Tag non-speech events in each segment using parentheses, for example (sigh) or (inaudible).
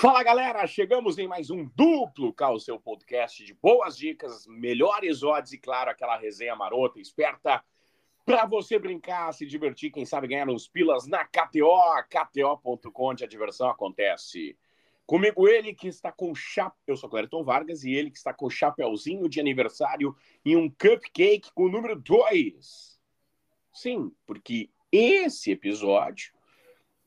Fala galera, chegamos em mais um duplo o seu podcast de boas dicas, melhores odds e claro, aquela resenha marota, esperta para você brincar, se divertir, quem sabe ganhar uns pilas na KTO, KTO.com, onde a diversão acontece. Comigo ele que está com chap... eu sou Clériton Vargas e ele que está com chapéuzinho de aniversário e um cupcake com o número 2. Sim, porque esse episódio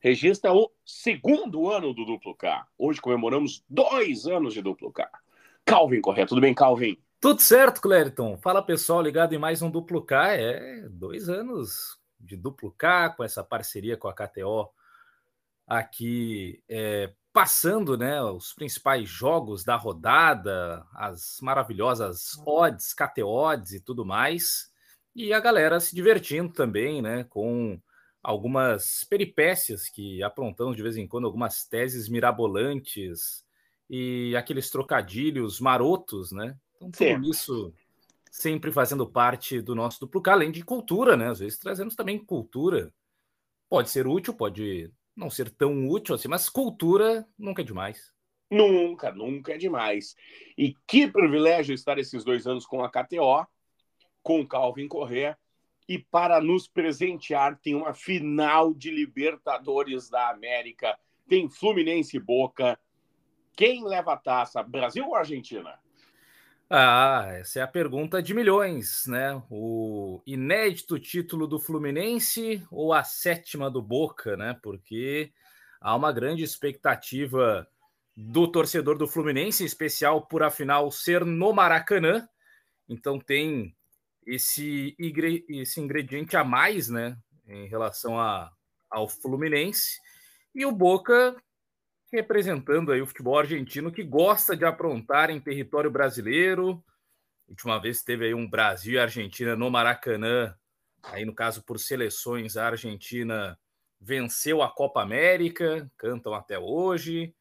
registra o segundo ano do Duplo K. Hoje comemoramos dois anos de Duplo K. Calvin Correia, tudo bem, Calvin? Tudo certo, Clériton. Fala pessoal, ligado em mais um Duplo K. É dois anos de Duplo K com essa parceria com a KTO aqui é, passando né, os principais jogos da rodada, as maravilhosas odds, KTO odds e tudo mais. E a galera se divertindo também, né? Com algumas peripécias que aprontamos de vez em quando, algumas teses mirabolantes e aqueles trocadilhos marotos, né? Então, tudo isso sempre fazendo parte do nosso duplo K, além de cultura, né? Às vezes trazemos também cultura. Pode ser útil, pode não ser tão útil assim, mas cultura nunca é demais. Nunca, nunca é demais. E que privilégio estar esses dois anos com a KTO, com Calvin Correa e para nos presentear, tem uma final de Libertadores da América. Tem Fluminense e Boca. Quem leva a taça, Brasil ou Argentina? Ah, essa é a pergunta de milhões, né? O inédito título do Fluminense ou a sétima do Boca, né? Porque há uma grande expectativa do torcedor do Fluminense, em especial por afinal ser no Maracanã. Então tem esse, esse ingrediente a mais, né, em relação a, ao Fluminense. E o Boca representando aí o futebol argentino que gosta de aprontar em território brasileiro. Última vez teve aí um Brasil e Argentina no Maracanã, aí no caso por seleções, a Argentina venceu a Copa América, cantam até hoje.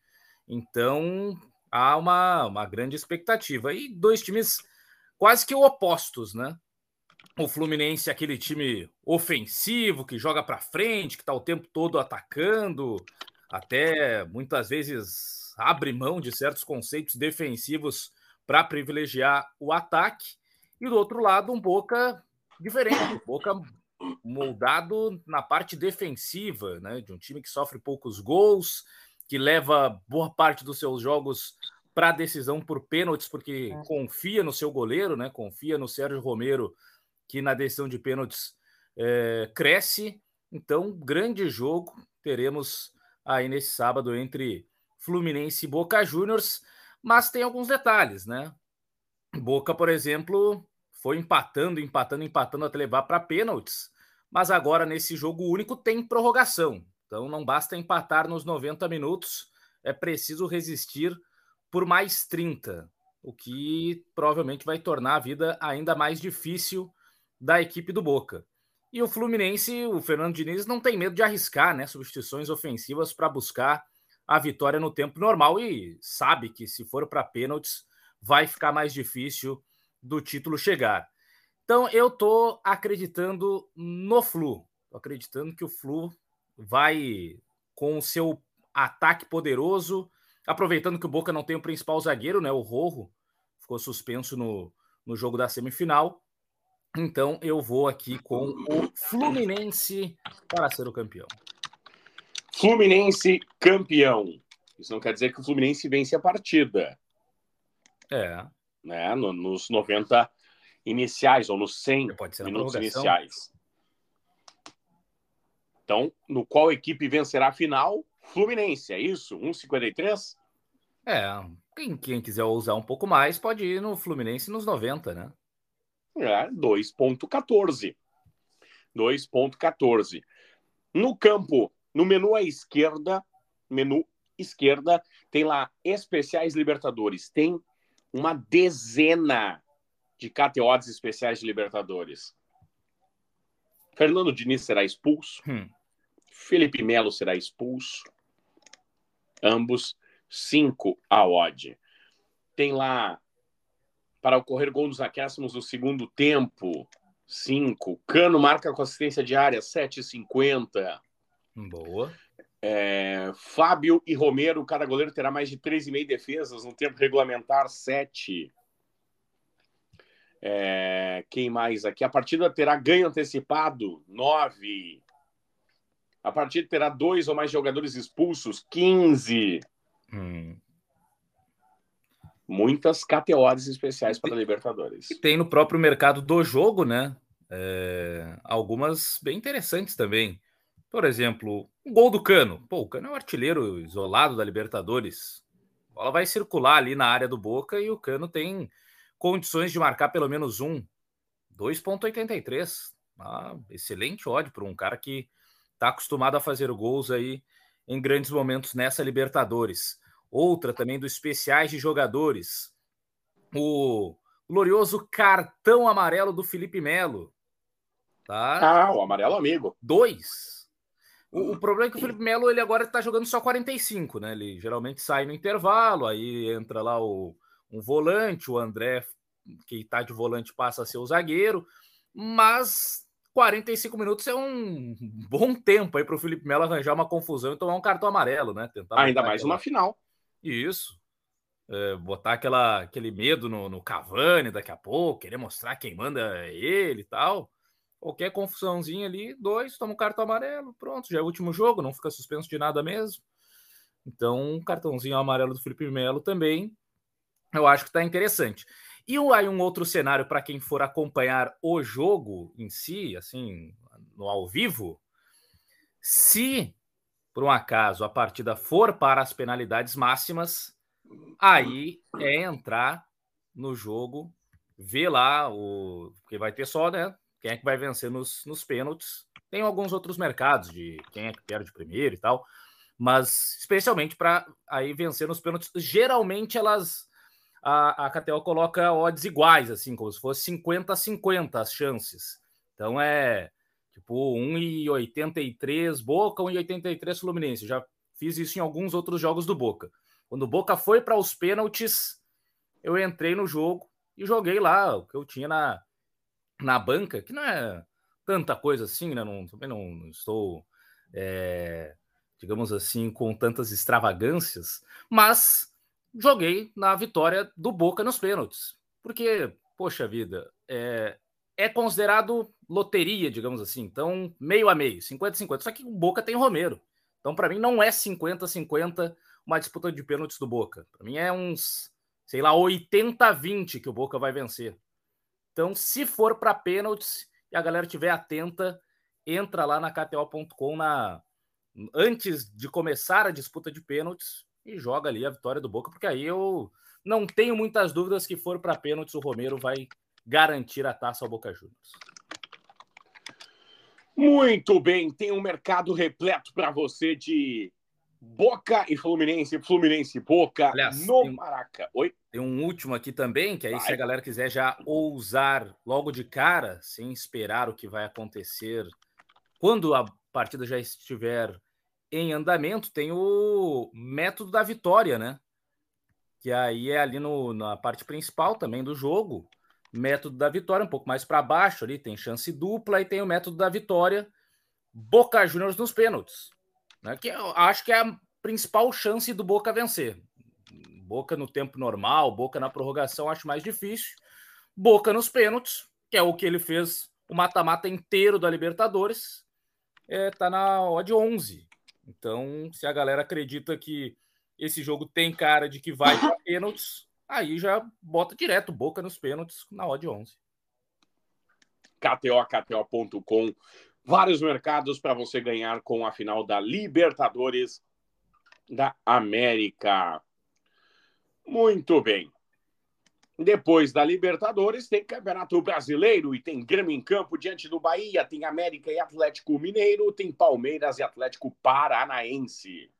Então há uma, uma grande expectativa. E dois times quase que opostos, né? O Fluminense é aquele time ofensivo que joga para frente, que está o tempo todo atacando, até muitas vezes abre mão de certos conceitos defensivos para privilegiar o ataque. E do outro lado, um Boca diferente, um Boca moldado na parte defensiva, né, de um time que sofre poucos gols, que leva boa parte dos seus jogos para decisão por pênaltis, porque é. confia no seu goleiro, né, confia no Sérgio Romero que na decisão de pênaltis é, cresce. Então, grande jogo teremos aí nesse sábado entre Fluminense e Boca Juniors, mas tem alguns detalhes, né? Boca, por exemplo, foi empatando, empatando, empatando até levar para pênaltis, mas agora nesse jogo único tem prorrogação. Então não basta empatar nos 90 minutos, é preciso resistir por mais 30, o que provavelmente vai tornar a vida ainda mais difícil da equipe do Boca. E o Fluminense, o Fernando Diniz, não tem medo de arriscar né, substituições ofensivas para buscar a vitória no tempo normal e sabe que se for para pênaltis vai ficar mais difícil do título chegar. Então eu tô acreditando no Flu, tô acreditando que o Flu vai com o seu ataque poderoso, aproveitando que o Boca não tem o principal zagueiro, né, o Rojo, ficou suspenso no, no jogo da semifinal. Então eu vou aqui com o Fluminense para ser o campeão. Fluminense campeão. Isso não quer dizer que o Fluminense vence a partida. É. Né? nos 90 iniciais, ou nos 100 minutos iniciais. Então, no qual equipe vencerá a final? Fluminense, é isso? 1,53? É. Quem, quem quiser usar um pouco mais pode ir no Fluminense nos 90, né? É 2.14. 2.14. No campo, no menu à esquerda, menu esquerda, tem lá especiais Libertadores. Tem uma dezena de KTOs especiais de Libertadores. Fernando Diniz será expulso. Hum. Felipe Melo será expulso. Ambos 5 a odd. Tem lá para ocorrer gol nos acréscimos no segundo tempo. 5. Cano marca com assistência diária, 7,50. Boa. É, Fábio e Romero, cada goleiro terá mais de 3,5 defesas, no tempo regulamentar 7. É, quem mais aqui? A partida terá ganho antecipado 9. A partida terá dois ou mais jogadores expulsos 15. Hum. Muitas categorias especiais para a Libertadores. E tem no próprio mercado do jogo, né? É, algumas bem interessantes também. Por exemplo, o gol do Cano. Pô, o Cano é um artilheiro isolado da Libertadores. A bola vai circular ali na área do Boca e o Cano tem condições de marcar pelo menos um. 2,83. Ah, excelente ódio para um cara que está acostumado a fazer gols aí em grandes momentos nessa Libertadores. Outra também dos especiais de jogadores. O glorioso cartão amarelo do Felipe Melo. Tá? Ah, o amarelo amigo. Dois. O, o, problema é que o Felipe Melo ele agora está jogando só 45, né? Ele geralmente sai no intervalo, aí entra lá o, um volante, o André, que está de volante, passa a ser o zagueiro, mas 45 minutos é um bom tempo aí para o Felipe Melo arranjar uma confusão e tomar um cartão amarelo, né? Tentar Ainda mais uma final. Isso. É, botar aquela, aquele medo no, no Cavani daqui a pouco, querer mostrar quem manda é ele e tal. Qualquer confusãozinha ali, dois, toma um cartão amarelo, pronto, já é o último jogo, não fica suspenso de nada mesmo. Então, um cartãozinho amarelo do Felipe Melo também, eu acho que está interessante. E aí um outro cenário para quem for acompanhar o jogo em si, assim, no ao vivo, se por um acaso a partida for para as penalidades máximas, aí é entrar no jogo, ver lá o que vai ter só, né? quem é que vai vencer nos, nos pênaltis. Tem alguns outros mercados de quem é que perde primeiro e tal, mas especialmente para aí vencer nos pênaltis. Geralmente elas a, a KTO coloca odds iguais, assim, como se fosse 50 a 50 as chances. Então é tipo 1,83 Boca, 1,83 Fluminense. Já fiz isso em alguns outros jogos do Boca. Quando o Boca foi para os pênaltis, eu entrei no jogo e joguei lá o que eu tinha na, na banca, que não é tanta coisa assim, né? Não, também não, não estou, é, digamos assim, com tantas extravagâncias, mas joguei na vitória do Boca nos pênaltis. Porque, poxa vida, é, é considerado loteria, digamos assim. Então, meio a meio, 50-50. Só que o Boca tem Romero. Então, para mim, não é 50-50 uma disputa de pênaltis do Boca. Para mim, é uns, sei lá, 80-20 que o Boca vai vencer. Então, se for para pênaltis e a galera estiver atenta, entra lá na KTO.com na antes de começar a disputa de pênaltis e joga ali a vitória do Boca, porque aí eu não tenho muitas dúvidas que for para pênaltis o Romero vai garantir a taça ao Boca Juniors. Muito bem, tem um mercado repleto para você de Boca e Fluminense, Fluminense e Boca Aliás, no tem, Maraca. Oi? Tem um último aqui também, que aí vai. se a galera quiser já ousar logo de cara, sem esperar o que vai acontecer, quando a partida já estiver em andamento, tem o método da vitória, né? Que aí é ali no, na parte principal também do jogo. Método da vitória, um pouco mais para baixo ali, tem chance dupla e tem o método da vitória. Boca Juniors nos pênaltis né? Que eu acho que é a principal chance do Boca vencer. Boca no tempo normal, Boca na prorrogação, acho mais difícil. Boca nos pênaltis, que é o que ele fez o mata-mata inteiro da Libertadores, é, tá na odd 11. Então, se a galera acredita que esse jogo tem cara de que vai para (laughs) pênaltis, aí já bota direto Boca nos pênaltis na odd 11. KTO, KTO.com vários mercados para você ganhar com a final da Libertadores da América. Muito bem. Depois da Libertadores, tem Campeonato Brasileiro e tem Grêmio em campo diante do Bahia, tem América e Atlético Mineiro, tem Palmeiras e Atlético Paranaense.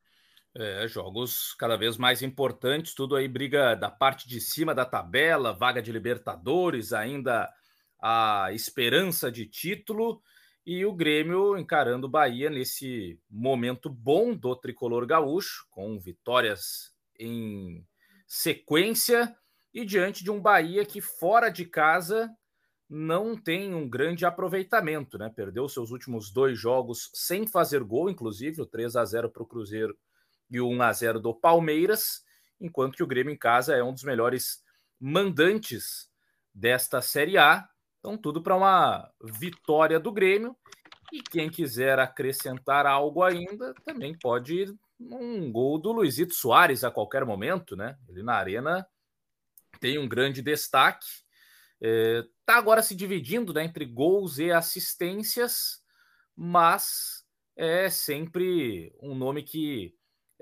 É, jogos cada vez mais importantes, tudo aí briga da parte de cima da tabela, vaga de Libertadores, ainda a esperança de título e o Grêmio encarando o Bahia nesse momento bom do tricolor gaúcho, com vitórias em sequência e diante de um Bahia que fora de casa não tem um grande aproveitamento, né? Perdeu seus últimos dois jogos sem fazer gol, inclusive o 3 a 0 para o Cruzeiro e o 1 a 0 do Palmeiras, enquanto que o Grêmio em casa é um dos melhores mandantes desta Série A. Então, tudo para uma vitória do Grêmio. E quem quiser acrescentar algo ainda, também pode ir um gol do Luizito Soares a qualquer momento, né? Ele na arena tem um grande destaque. É, tá agora se dividindo né, entre gols e assistências, mas é sempre um nome que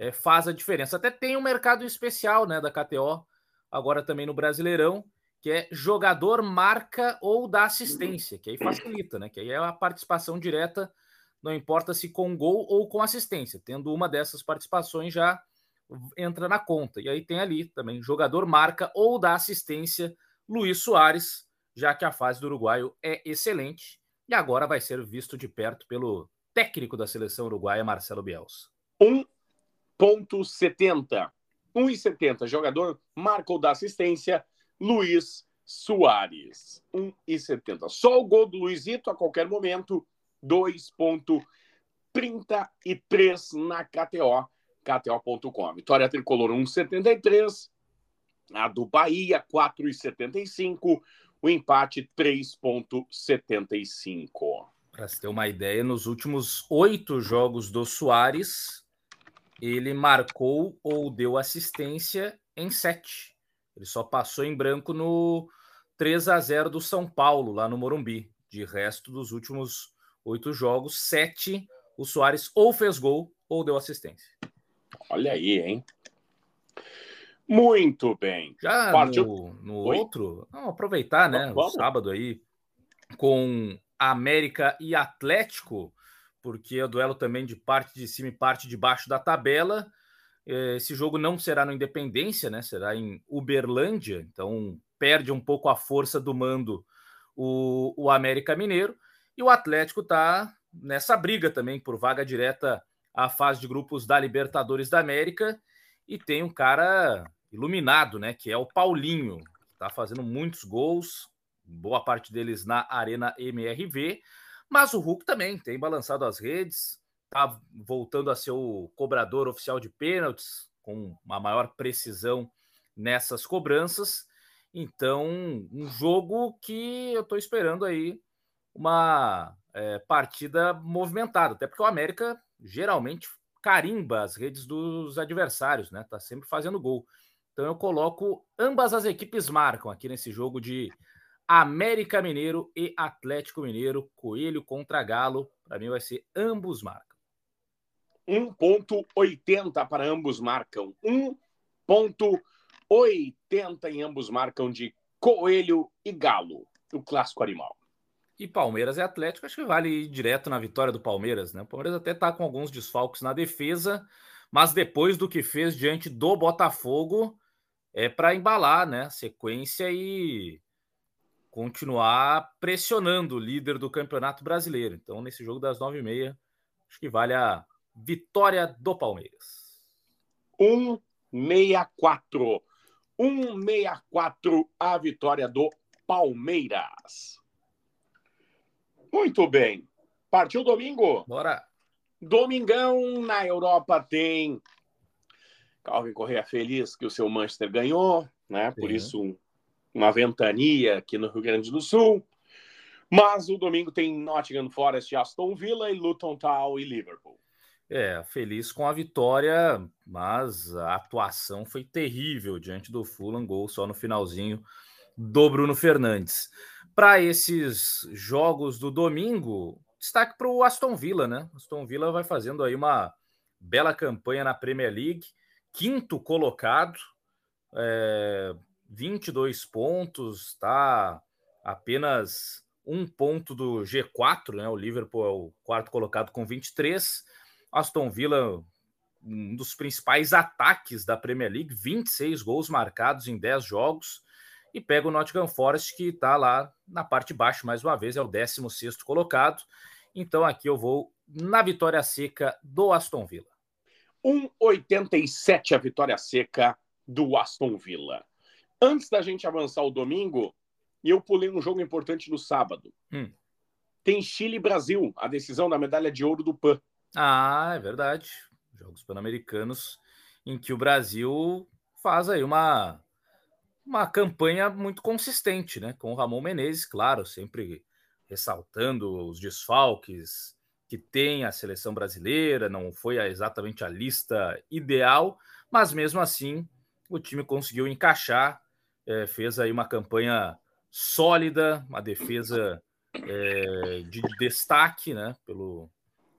é, faz a diferença. Até tem um mercado especial né, da KTO, agora também no Brasileirão, que é jogador marca ou da assistência, que aí facilita, né? Que aí é a participação direta, não importa se com gol ou com assistência. Tendo uma dessas participações já entra na conta. E aí tem ali também jogador marca ou da assistência Luiz Soares, já que a fase do uruguaio é excelente e agora vai ser visto de perto pelo técnico da seleção uruguaia, Marcelo Bielsa. 1.70. 1,70. Jogador marca ou da assistência Luiz Soares. 1,70. Só o gol do Luizito a qualquer momento, 2,33 na KTO, KTO.com. Vitória tricolor 1,73. A do Bahia, 4,75. O empate, 3,75. Para você ter uma ideia, nos últimos oito jogos do Soares, ele marcou ou deu assistência em sete. Ele só passou em branco no 3 a 0 do São Paulo, lá no Morumbi. De resto dos últimos oito jogos, sete, o Soares ou fez gol ou deu assistência. Olha aí, hein? Muito bem. Já Partiu... no, no outro, vamos aproveitar, né? Vamos. O sábado aí com América e Atlético, porque é o duelo também de parte de cima e parte de baixo da tabela. Esse jogo não será no Independência, né? Será em Uberlândia, então perde um pouco a força do mando o, o América Mineiro. E o Atlético está nessa briga também por vaga direta à fase de grupos da Libertadores da América. E tem um cara iluminado, né? Que é o Paulinho, está fazendo muitos gols, boa parte deles na Arena MRV. Mas o Hulk também tem balançado as redes, está voltando a ser o cobrador oficial de pênaltis, com uma maior precisão nessas cobranças. Então, um jogo que eu estou esperando aí uma é, partida movimentada, até porque o América geralmente carimba as redes dos adversários, né? Tá sempre fazendo gol. Então eu coloco ambas as equipes marcam aqui nesse jogo de América Mineiro e Atlético Mineiro, Coelho contra Galo. Para mim vai ser ambos marcam. 1,80 para ambos marcam. 1,80 em ambos marcam de Coelho e Galo, o clássico animal. E Palmeiras e Atlético, acho que vale ir direto na vitória do Palmeiras, né? O Palmeiras até tá com alguns desfalques na defesa, mas depois do que fez diante do Botafogo, é para embalar, né? Sequência e continuar pressionando o líder do Campeonato Brasileiro. Então, nesse jogo das nove e meia, acho que vale a Vitória do Palmeiras. 164. 164 a vitória do Palmeiras. Muito bem. Partiu domingo? Bora. Domingão na Europa tem Calvin Correia feliz que o seu Manchester ganhou, né? Por isso uma ventania aqui no Rio Grande do Sul. Mas o domingo tem Nottingham Forest, Aston Villa e Luton Town e Liverpool. É, feliz com a vitória, mas a atuação foi terrível diante do Fulham, gol só no finalzinho do Bruno Fernandes. Para esses jogos do domingo, destaque para o Aston Villa, né? Aston Villa vai fazendo aí uma bela campanha na Premier League, quinto colocado, é, 22 pontos, tá apenas um ponto do G4, né? O Liverpool é o quarto colocado com 23 Aston Villa, um dos principais ataques da Premier League, 26 gols marcados em 10 jogos, e pega o Nottingham Forest, que está lá na parte de baixo, mais uma vez, é o 16 colocado. Então aqui eu vou na vitória seca do Aston Villa. 1,87 a vitória seca do Aston Villa. Antes da gente avançar o domingo, e eu pulei um jogo importante no sábado. Hum. Tem Chile e Brasil, a decisão da medalha de ouro do PAN. Ah, é verdade. Jogos Pan-Americanos em que o Brasil faz aí uma, uma campanha muito consistente, né? Com o Ramon Menezes, claro, sempre ressaltando os desfalques que tem a seleção brasileira, não foi exatamente a lista ideal, mas mesmo assim o time conseguiu encaixar, é, fez aí uma campanha sólida, uma defesa é, de destaque, né? Pelo,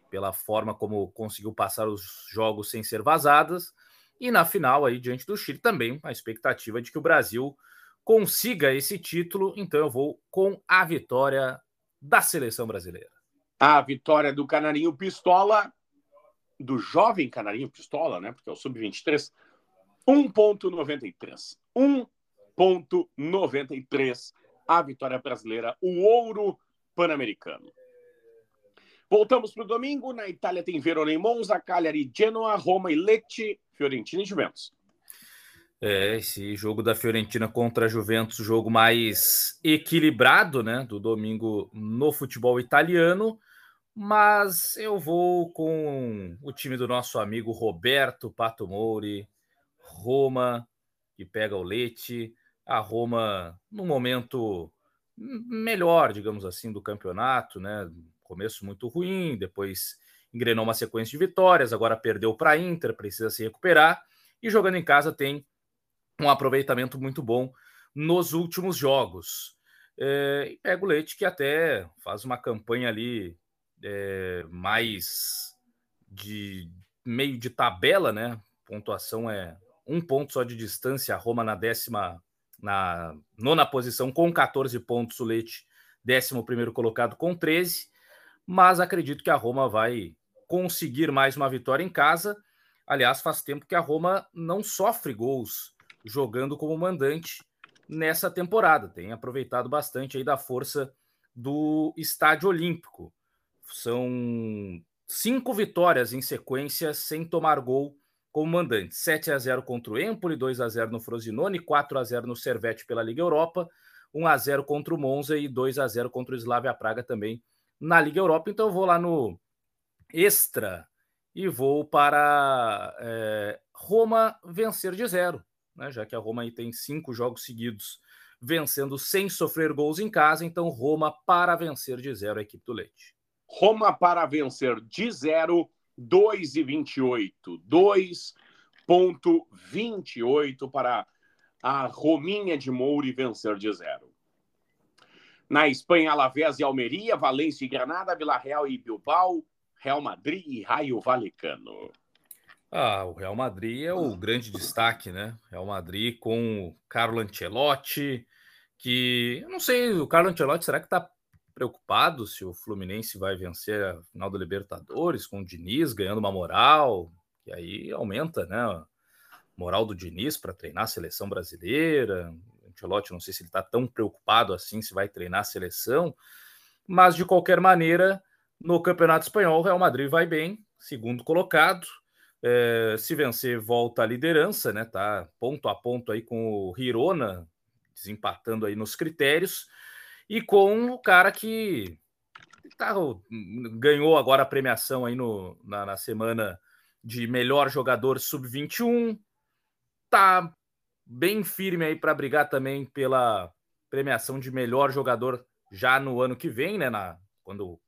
pela forma como conseguiu passar os jogos sem ser vazadas. E na final, aí, diante do Chile, também a expectativa de que o Brasil consiga esse título. Então eu vou com a vitória da seleção brasileira. A vitória do Canarinho Pistola, do jovem Canarinho Pistola, né? Porque é o Sub-23, 1,93. 1,93. A vitória brasileira, o ouro pan-americano. Voltamos para o domingo. Na Itália tem Verona e Monza, Cagliari, Genoa, Roma e Lecce, Fiorentina e Juventus. É, esse jogo da Fiorentina contra a Juventus, jogo mais equilibrado, né, do domingo no futebol italiano, mas eu vou com o time do nosso amigo Roberto Pato Mouri, Roma, que pega o Leite, a Roma no momento melhor, digamos assim, do campeonato, né, começo muito ruim, depois engrenou uma sequência de vitórias, agora perdeu para a Inter, precisa se recuperar e jogando em casa tem um aproveitamento muito bom nos últimos jogos. É, e pega o Leite que até faz uma campanha ali é, mais de meio de tabela, né? Pontuação é um ponto só de distância, a Roma na décima, na nona posição com 14 pontos, o Leite décimo primeiro colocado com 13 mas acredito que a Roma vai conseguir mais uma vitória em casa. Aliás, faz tempo que a Roma não sofre gols jogando como mandante nessa temporada. Tem aproveitado bastante aí da força do Estádio Olímpico. São cinco vitórias em sequência sem tomar gol como mandante. 7 a 0 contra o Empoli, 2 a 0 no Frosinone, 4 a 0 no Servette pela Liga Europa, 1 a 0 contra o Monza e 2 a 0 contra o Slavia Praga também na Liga Europa. Então eu vou lá no extra e vou para é, Roma vencer de zero, né? já que a Roma aí tem cinco jogos seguidos vencendo sem sofrer gols em casa. Então Roma para vencer de zero a equipe do Leite. Roma para vencer de zero, 2,28. 2,28 para a Rominha de Moura vencer de zero. Na Espanha, Alavés e Almeria, Valência e Granada, Vila Real e Bilbao, Real Madrid e Raio Valecano. Ah, o Real Madrid é o grande destaque, né? Real Madrid com o Carlo Ancelotti, que eu não sei, o Carlo Ancelotti será que está preocupado se o Fluminense vai vencer a final da Libertadores com o Diniz ganhando uma moral, que aí aumenta, né? A moral do Diniz para treinar a seleção brasileira. Ancelotti, não sei se ele está tão preocupado assim se vai treinar a seleção, mas de qualquer maneira, no Campeonato Espanhol, o Real Madrid vai bem, segundo colocado. É, se vencer, volta à liderança, né? Tá ponto a ponto aí com o Hirona, desempatando aí nos critérios, e com o cara que tá, ganhou agora a premiação aí no, na, na semana de melhor jogador sub-21, tá bem firme aí para brigar também pela premiação de melhor jogador já no ano que vem, né? Na, quando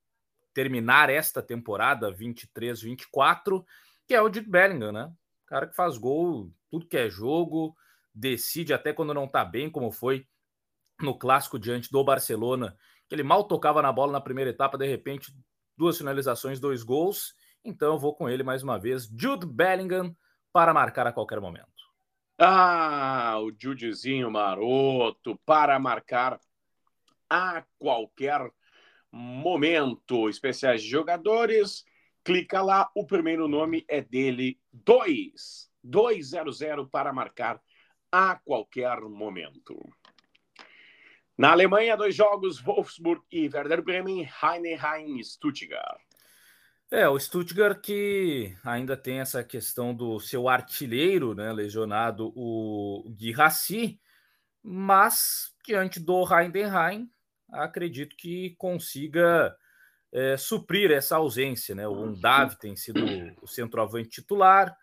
terminar esta temporada 23-24, que é o Jude Bellingham, né? O cara que faz gol, tudo que é jogo, decide até quando não tá bem, como foi no clássico diante do Barcelona, que ele mal tocava na bola na primeira etapa, de repente, duas finalizações, dois gols. Então eu vou com ele mais uma vez, Jude Bellingham, para marcar a qualquer momento. Ah, o Judizinho maroto para marcar a qualquer momento. Especiais de jogadores, clica lá, o primeiro nome é dele, 2. 200 para marcar a qualquer momento. Na Alemanha, dois jogos, Wolfsburg e Werder Bremen, Heidenheim e Stuttgart. É, o Stuttgart que ainda tem essa questão do seu artilheiro, né, lesionado, o Guirassi, mas diante do Heidenheim, acredito que consiga é, suprir essa ausência. Né? O Undav tem sido o centroavante titular,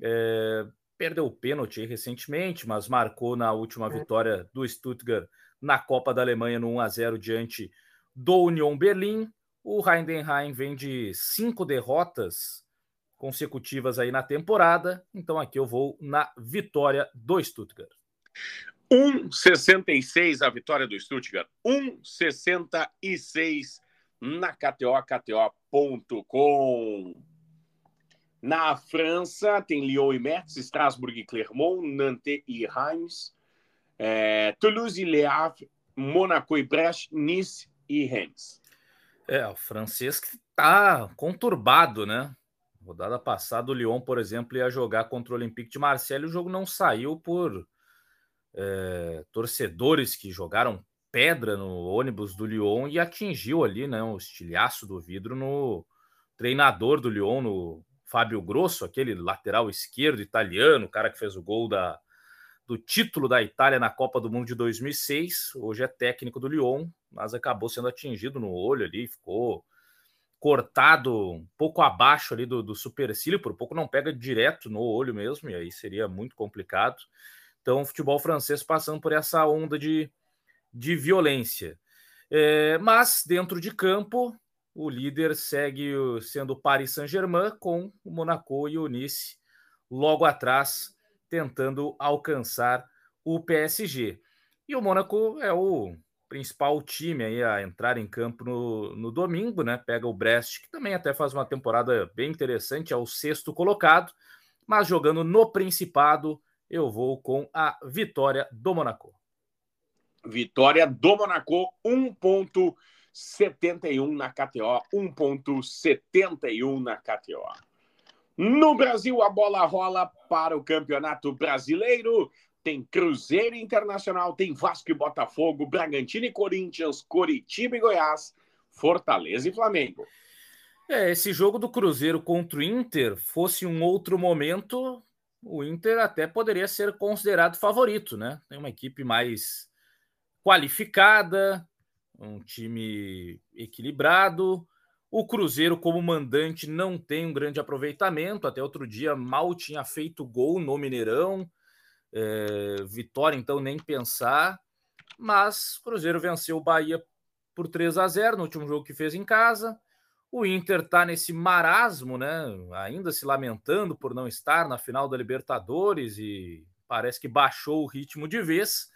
é, perdeu o pênalti recentemente, mas marcou na última é. vitória do Stuttgart na Copa da Alemanha no 1 a 0 diante do Union Berlim. O Heidenheim vem de cinco derrotas consecutivas aí na temporada, então aqui eu vou na vitória do Stuttgart. 1,66 a vitória do Stuttgart, 1,66 na KTO, KTO.com. Na França, tem Lyon e Metz, Strasbourg e Clermont, Nantes e Reims, é, Toulouse Le Havre, Monaco e Brest, Nice e Rennes. É, o francês que tá conturbado, né? Rodada passada, o Lyon, por exemplo, ia jogar contra o Olympique de Marseille. O jogo não saiu por é, torcedores que jogaram pedra no ônibus do Lyon e atingiu ali, né, o estilhaço do vidro no treinador do Lyon, no Fábio Grosso, aquele lateral esquerdo italiano, o cara que fez o gol da, do título da Itália na Copa do Mundo de 2006. Hoje é técnico do Lyon, mas acabou sendo atingido no olho ali, ficou cortado um pouco abaixo ali do, do supercílio, por pouco não pega direto no olho mesmo, e aí seria muito complicado. Então, o futebol francês passando por essa onda de, de violência. É, mas, dentro de campo, o líder segue sendo o Paris Saint-Germain, com o Monaco e o Nice logo atrás, tentando alcançar o PSG. E o Monaco é o principal time aí a entrar em campo no, no domingo, né? Pega o Brest, que também até faz uma temporada bem interessante, é o sexto colocado, mas jogando no Principado, eu vou com a vitória do Monaco. Vitória do Monaco, 1.71 na KTO, 1.71 na KTO. No Brasil, a bola rola para o Campeonato Brasileiro tem Cruzeiro Internacional, tem Vasco e Botafogo, Bragantino e Corinthians, Coritiba e Goiás, Fortaleza e Flamengo. É, esse jogo do Cruzeiro contra o Inter fosse um outro momento, o Inter até poderia ser considerado favorito, né? Tem uma equipe mais qualificada, um time equilibrado. O Cruzeiro, como mandante, não tem um grande aproveitamento. Até outro dia mal tinha feito gol no Mineirão. É, vitória, então, nem pensar. Mas o Cruzeiro venceu o Bahia por 3 a 0 no último jogo que fez em casa. O Inter está nesse marasmo, né? Ainda se lamentando por não estar na final da Libertadores e parece que baixou o ritmo de vez.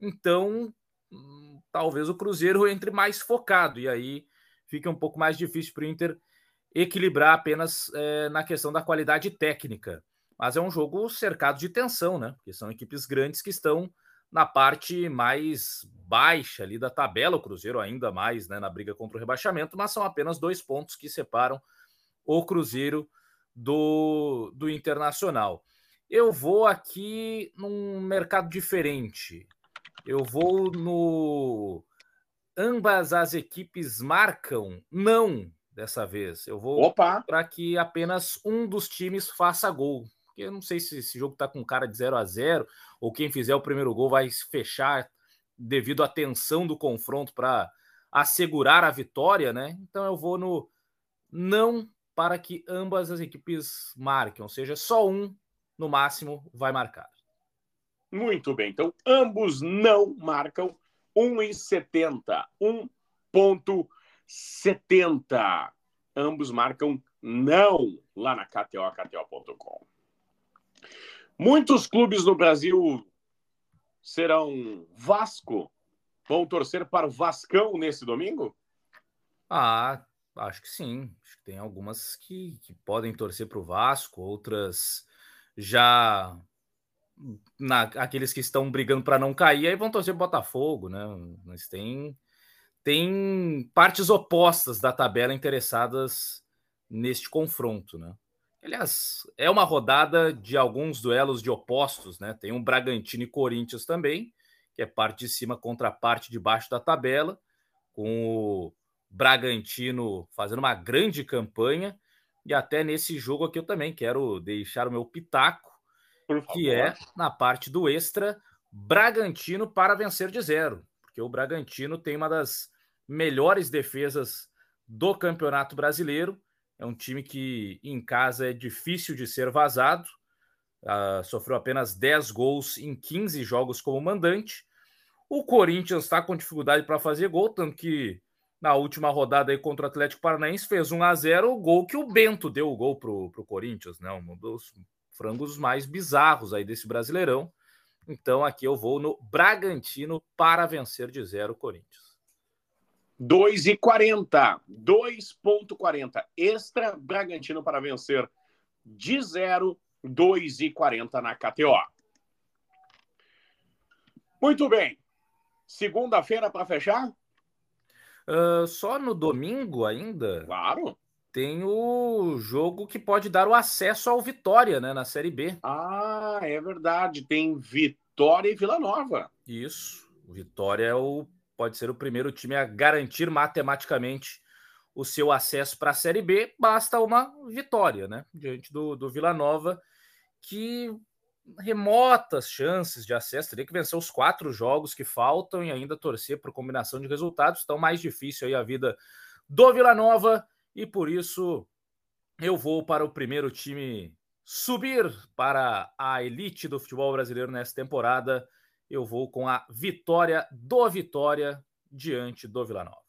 Então, hum, talvez o Cruzeiro entre mais focado e aí fica um pouco mais difícil para o Inter equilibrar apenas é, na questão da qualidade técnica. Mas é um jogo cercado de tensão, né? Porque são equipes grandes que estão na parte mais baixa ali da tabela, o Cruzeiro ainda mais né, na briga contra o rebaixamento, mas são apenas dois pontos que separam o Cruzeiro do, do Internacional. Eu vou aqui num mercado diferente. Eu vou no. Ambas as equipes marcam? Não, dessa vez. Eu vou para que apenas um dos times faça gol porque eu não sei se esse jogo está com cara de 0 a 0 ou quem fizer o primeiro gol vai se fechar devido à tensão do confronto para assegurar a vitória, né? Então eu vou no não para que ambas as equipes marquem, ou seja, só um no máximo vai marcar. Muito bem, então ambos não marcam 1,70. 1,70. Ambos marcam não lá na KTO, KTO.com. Muitos clubes no Brasil serão Vasco. Vão torcer para o Vascão nesse domingo? Ah, acho que sim. Acho que tem algumas que, que podem torcer para o Vasco, outras já na, aqueles que estão brigando para não cair, aí vão torcer o Botafogo, né? Mas tem, tem partes opostas da tabela interessadas neste confronto, né? Aliás, é uma rodada de alguns duelos de opostos, né? Tem um Bragantino e Corinthians também, que é parte de cima contra a parte de baixo da tabela, com o Bragantino fazendo uma grande campanha. E até nesse jogo aqui eu também quero deixar o meu pitaco, que é na parte do extra, Bragantino para vencer de zero, porque o Bragantino tem uma das melhores defesas do Campeonato Brasileiro. É um time que em casa é difícil de ser vazado. Uh, sofreu apenas 10 gols em 15 jogos como mandante. O Corinthians está com dificuldade para fazer gol, tanto que na última rodada aí contra o Atlético Paranaense fez 1 a 0 o gol que o Bento deu o gol pro, pro Corinthians, né? Um dos frangos mais bizarros aí desse Brasileirão. Então aqui eu vou no Bragantino para vencer de zero o Corinthians. 2,40. 2,40. Extra Bragantino para vencer de zero. 2,40 na KTO. Muito bem. Segunda-feira para fechar? Uh, só no domingo ainda? Claro. Tem o jogo que pode dar o acesso ao Vitória, né, na Série B. Ah, é verdade. Tem Vitória e Vila Nova. Isso. O Vitória é o, pode ser o primeiro time a garantir matematicamente o seu acesso para a Série B. Basta uma vitória, né, diante do, do Vila Nova, que remotas chances de acesso. Teria que vencer os quatro jogos que faltam e ainda torcer por combinação de resultados. Então, mais difícil aí a vida do Vila Nova e por isso eu vou para o primeiro time subir para a elite do futebol brasileiro nessa temporada. Eu vou com a vitória do Vitória diante do Vila Nova.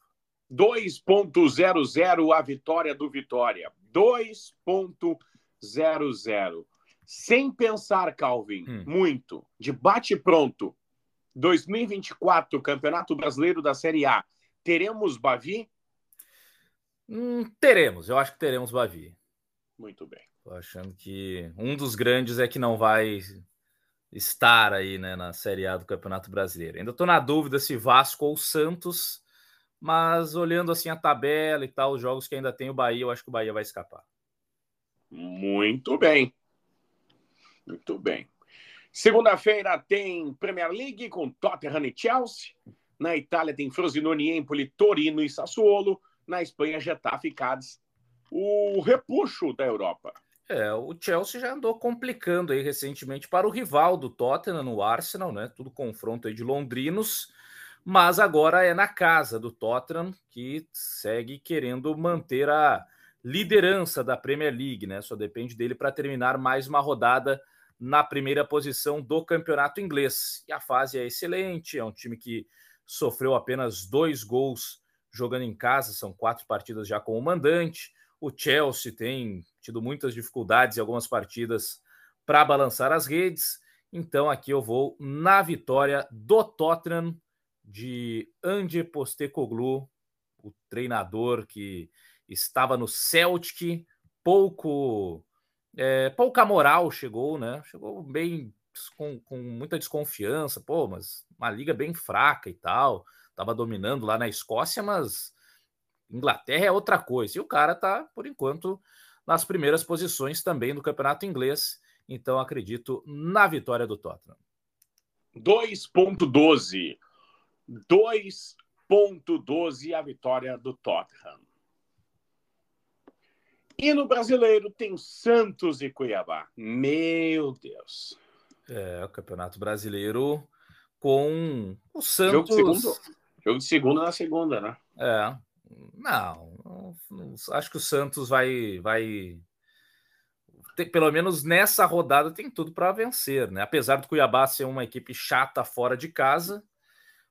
2.00 a vitória do Vitória. 2.00 sem pensar, Calvin, hum. muito, de bate pronto, 2024, Campeonato Brasileiro da Série A, teremos Bavi? Hum, teremos, eu acho que teremos Bavi. Muito bem. Tô achando que um dos grandes é que não vai estar aí né, na Série A do Campeonato Brasileiro. Ainda estou na dúvida se Vasco ou Santos, mas olhando assim a tabela e tal, os jogos que ainda tem o Bahia, eu acho que o Bahia vai escapar. Muito bem. Muito bem. Segunda-feira tem Premier League com Tottenham e Chelsea. Na Itália tem Frosinone, Empoli, Torino e Sassuolo. Na Espanha, Getafe e Cádiz. O repuxo da Europa. É, o Chelsea já andou complicando aí recentemente para o rival do Tottenham, no Arsenal, né? Tudo confronto aí de londrinos, mas agora é na casa do Tottenham que segue querendo manter a liderança da Premier League, né? Só depende dele para terminar mais uma rodada na primeira posição do campeonato inglês. E a fase é excelente, é um time que sofreu apenas dois gols jogando em casa, são quatro partidas já com o mandante. O Chelsea tem tido muitas dificuldades em algumas partidas para balançar as redes. Então aqui eu vou na vitória do Tottenham de Andy Postecoglou, o treinador que estava no Celtic, pouco é, pouca moral chegou, né? Chegou bem com, com, muita desconfiança, pô, mas uma liga bem fraca e tal. Tava dominando lá na Escócia, mas Inglaterra é outra coisa. E o cara tá, por enquanto, nas primeiras posições também no campeonato inglês. Então acredito na vitória do Tottenham. 2.12. 2.12 a vitória do Tottenham. E no brasileiro tem Santos e Cuiabá. Meu Deus. É, o Campeonato Brasileiro com o Santos. Jogo de segunda, na segunda, né? É. Não, acho que o Santos vai. vai pelo menos nessa rodada tem tudo para vencer, né? Apesar do Cuiabá ser uma equipe chata fora de casa,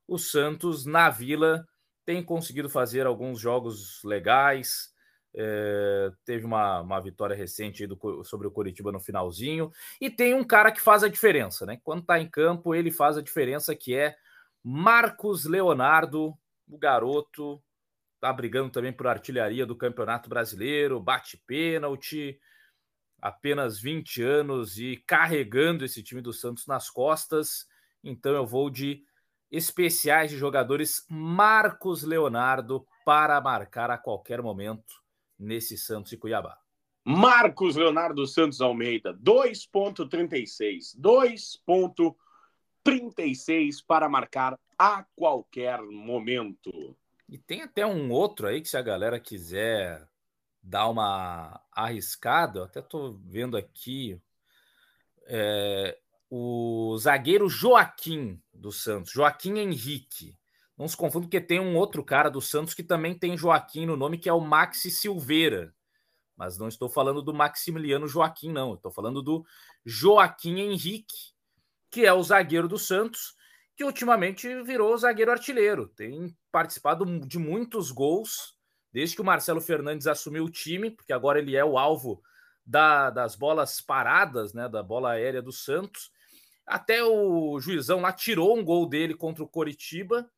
o Santos na Vila tem conseguido fazer alguns jogos legais é, teve uma, uma vitória recente do, sobre o Coritiba no finalzinho. E tem um cara que faz a diferença, né? Quando tá em campo, ele faz a diferença, que é Marcos Leonardo, o garoto, tá brigando também por artilharia do Campeonato Brasileiro, bate pênalti, apenas 20 anos e carregando esse time do Santos nas costas. Então eu vou de especiais de jogadores Marcos Leonardo para marcar a qualquer momento nesse Santos e Cuiabá. Marcos Leonardo Santos Almeida, 2,36. 2,36 para marcar a qualquer momento. E tem até um outro aí que, se a galera quiser dar uma arriscada, eu até estou vendo aqui. É, o zagueiro Joaquim do Santos, Joaquim Henrique. Não se confunda porque tem um outro cara do Santos que também tem Joaquim no nome, que é o Maxi Silveira. Mas não estou falando do Maximiliano Joaquim, não. Estou falando do Joaquim Henrique, que é o zagueiro do Santos, que ultimamente virou zagueiro artilheiro. Tem participado de muitos gols desde que o Marcelo Fernandes assumiu o time, porque agora ele é o alvo da, das bolas paradas, né, da bola aérea do Santos. Até o juizão lá tirou um gol dele contra o Coritiba,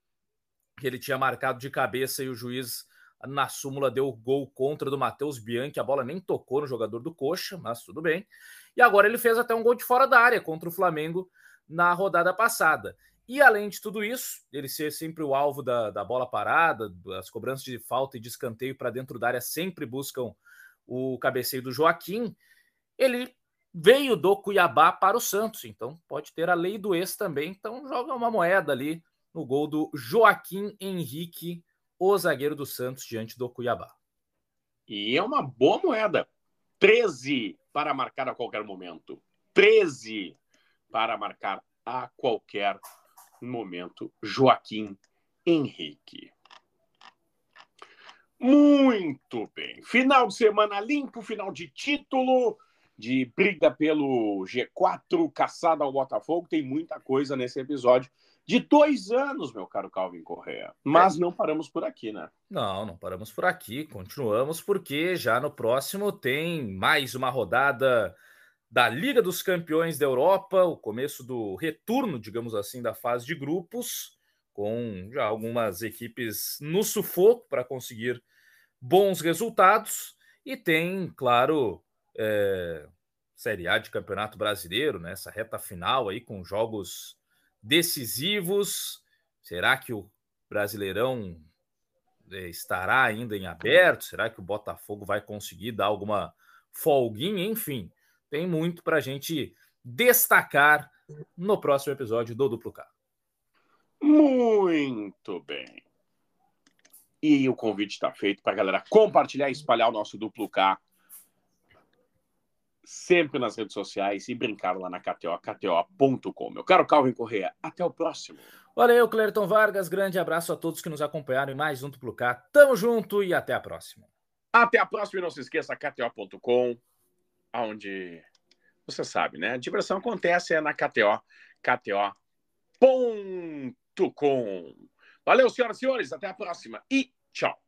que ele tinha marcado de cabeça e o juiz na súmula deu gol contra do Matheus Bianchi. A bola nem tocou no jogador do Coxa, mas tudo bem. E agora ele fez até um gol de fora da área contra o Flamengo na rodada passada. E além de tudo isso, ele ser sempre o alvo da, da bola parada, as cobranças de falta e de escanteio para dentro da área sempre buscam o cabeceio do Joaquim. Ele veio do Cuiabá para o Santos, então pode ter a lei do ex também. Então joga uma moeda ali no gol do Joaquim Henrique, o zagueiro do Santos, diante do Cuiabá. E é uma boa moeda. 13 para marcar a qualquer momento. 13 para marcar a qualquer momento. Joaquim Henrique. Muito bem. Final de semana limpo, final de título, de briga pelo G4, caçada ao Botafogo. Tem muita coisa nesse episódio. De dois anos, meu caro Calvin Correa. Mas é. não paramos por aqui, né? Não, não paramos por aqui. Continuamos, porque já no próximo tem mais uma rodada da Liga dos Campeões da Europa, o começo do retorno, digamos assim, da fase de grupos, com já algumas equipes no sufoco para conseguir bons resultados e tem, claro, é, Série A de Campeonato Brasileiro, né? Essa reta final aí com jogos decisivos. Será que o Brasileirão é, estará ainda em aberto? Será que o Botafogo vai conseguir dar alguma folguinha? Enfim, tem muito para a gente destacar no próximo episódio do Duplo K. Muito bem. E o convite está feito para a galera compartilhar e espalhar o nosso duplo K sempre nas redes sociais e brincar lá na KTO, kto.com. Meu caro Calvin Correa, até o próximo. Valeu, Clerton Vargas. Grande abraço a todos que nos acompanharam em mais um Duplo K. Tamo junto e até a próxima. Até a próxima e não se esqueça, kto.com, onde você sabe, né? A diversão acontece é na KTO, kto.com. Valeu, senhoras e senhores. Até a próxima e tchau.